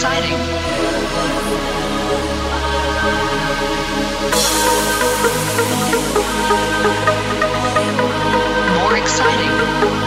Exciting. More exciting.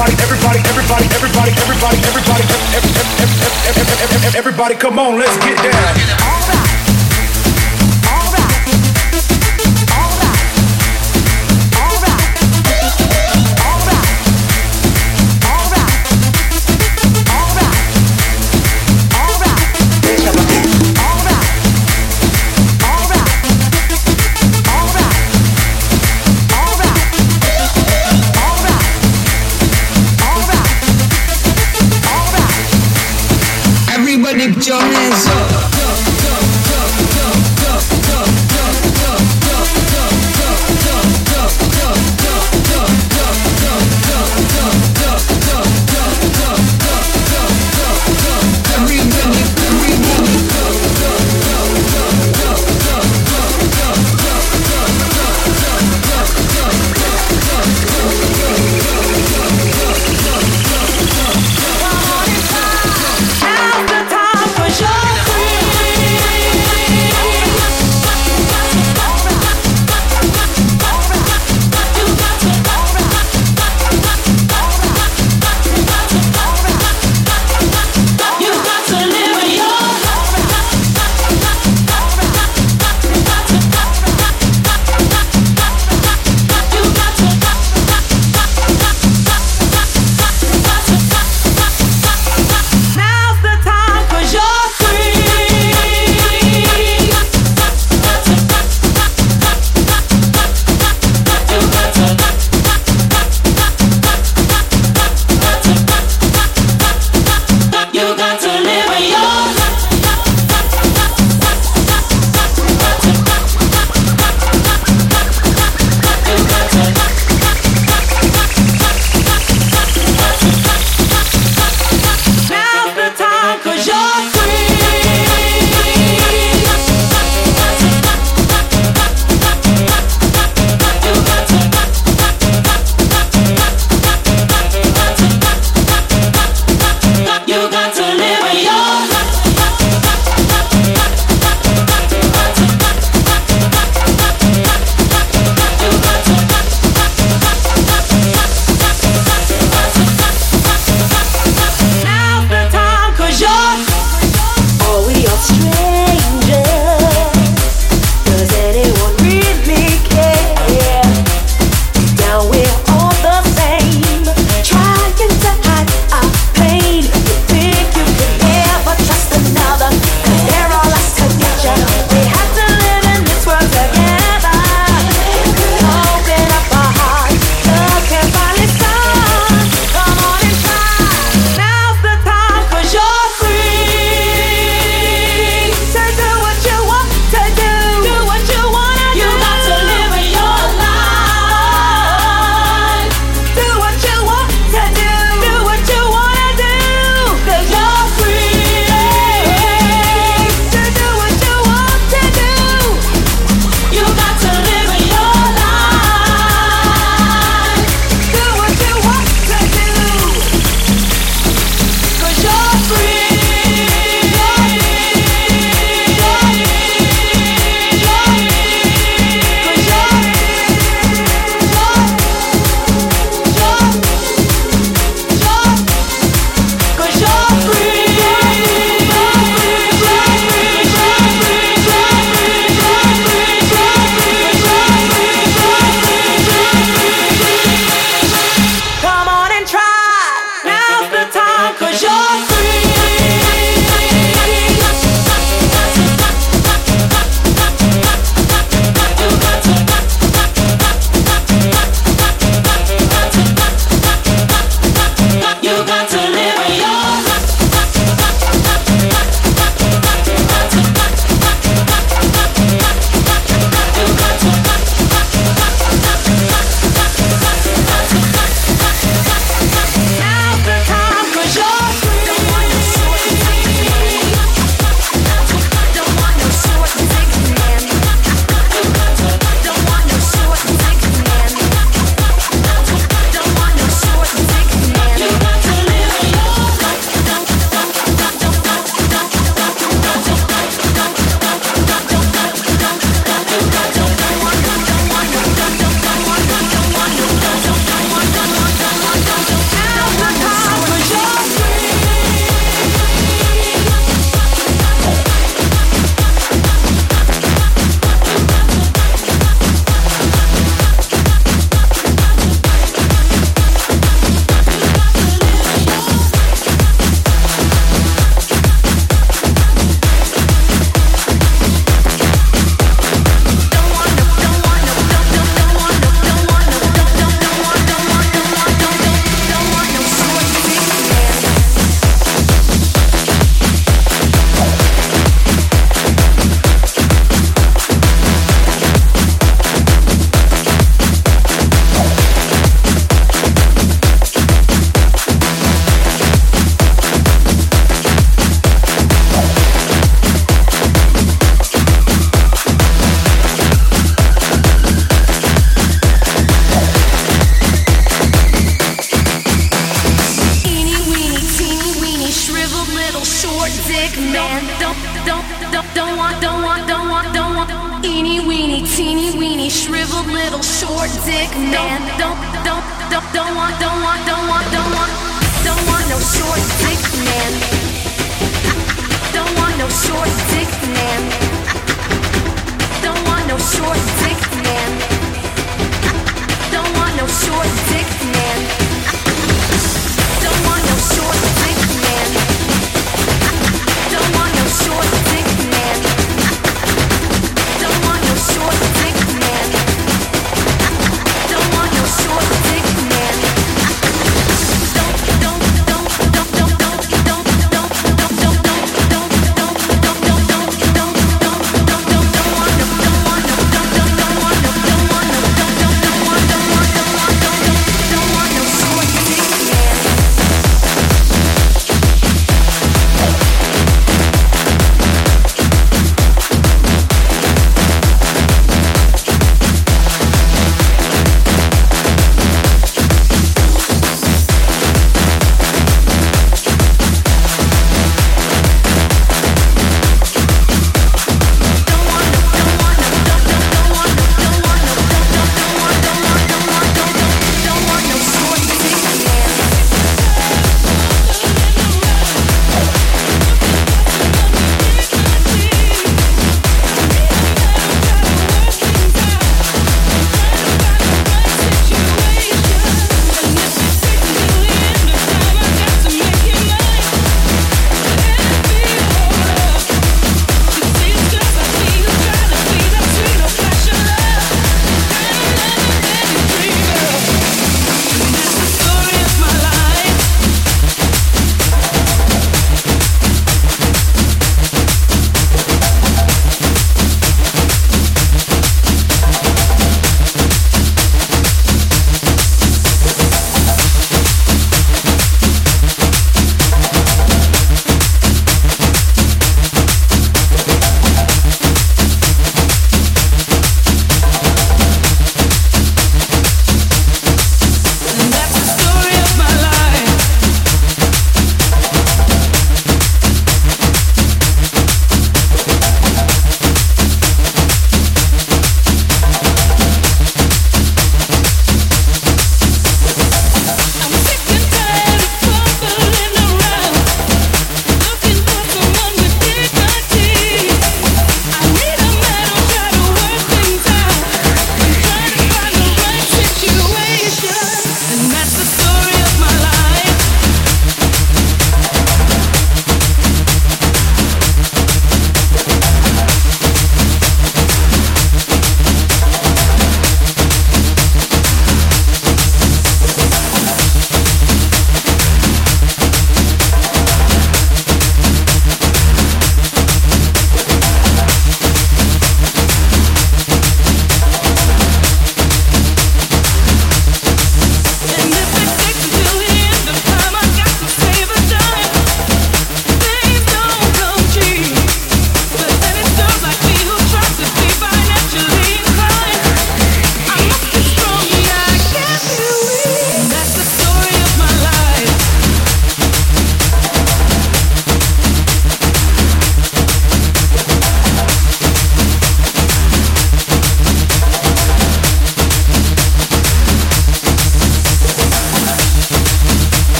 everybody, everybody, everybody, everybody, everybody, everybody, everybody, everybody, come on, let's get down.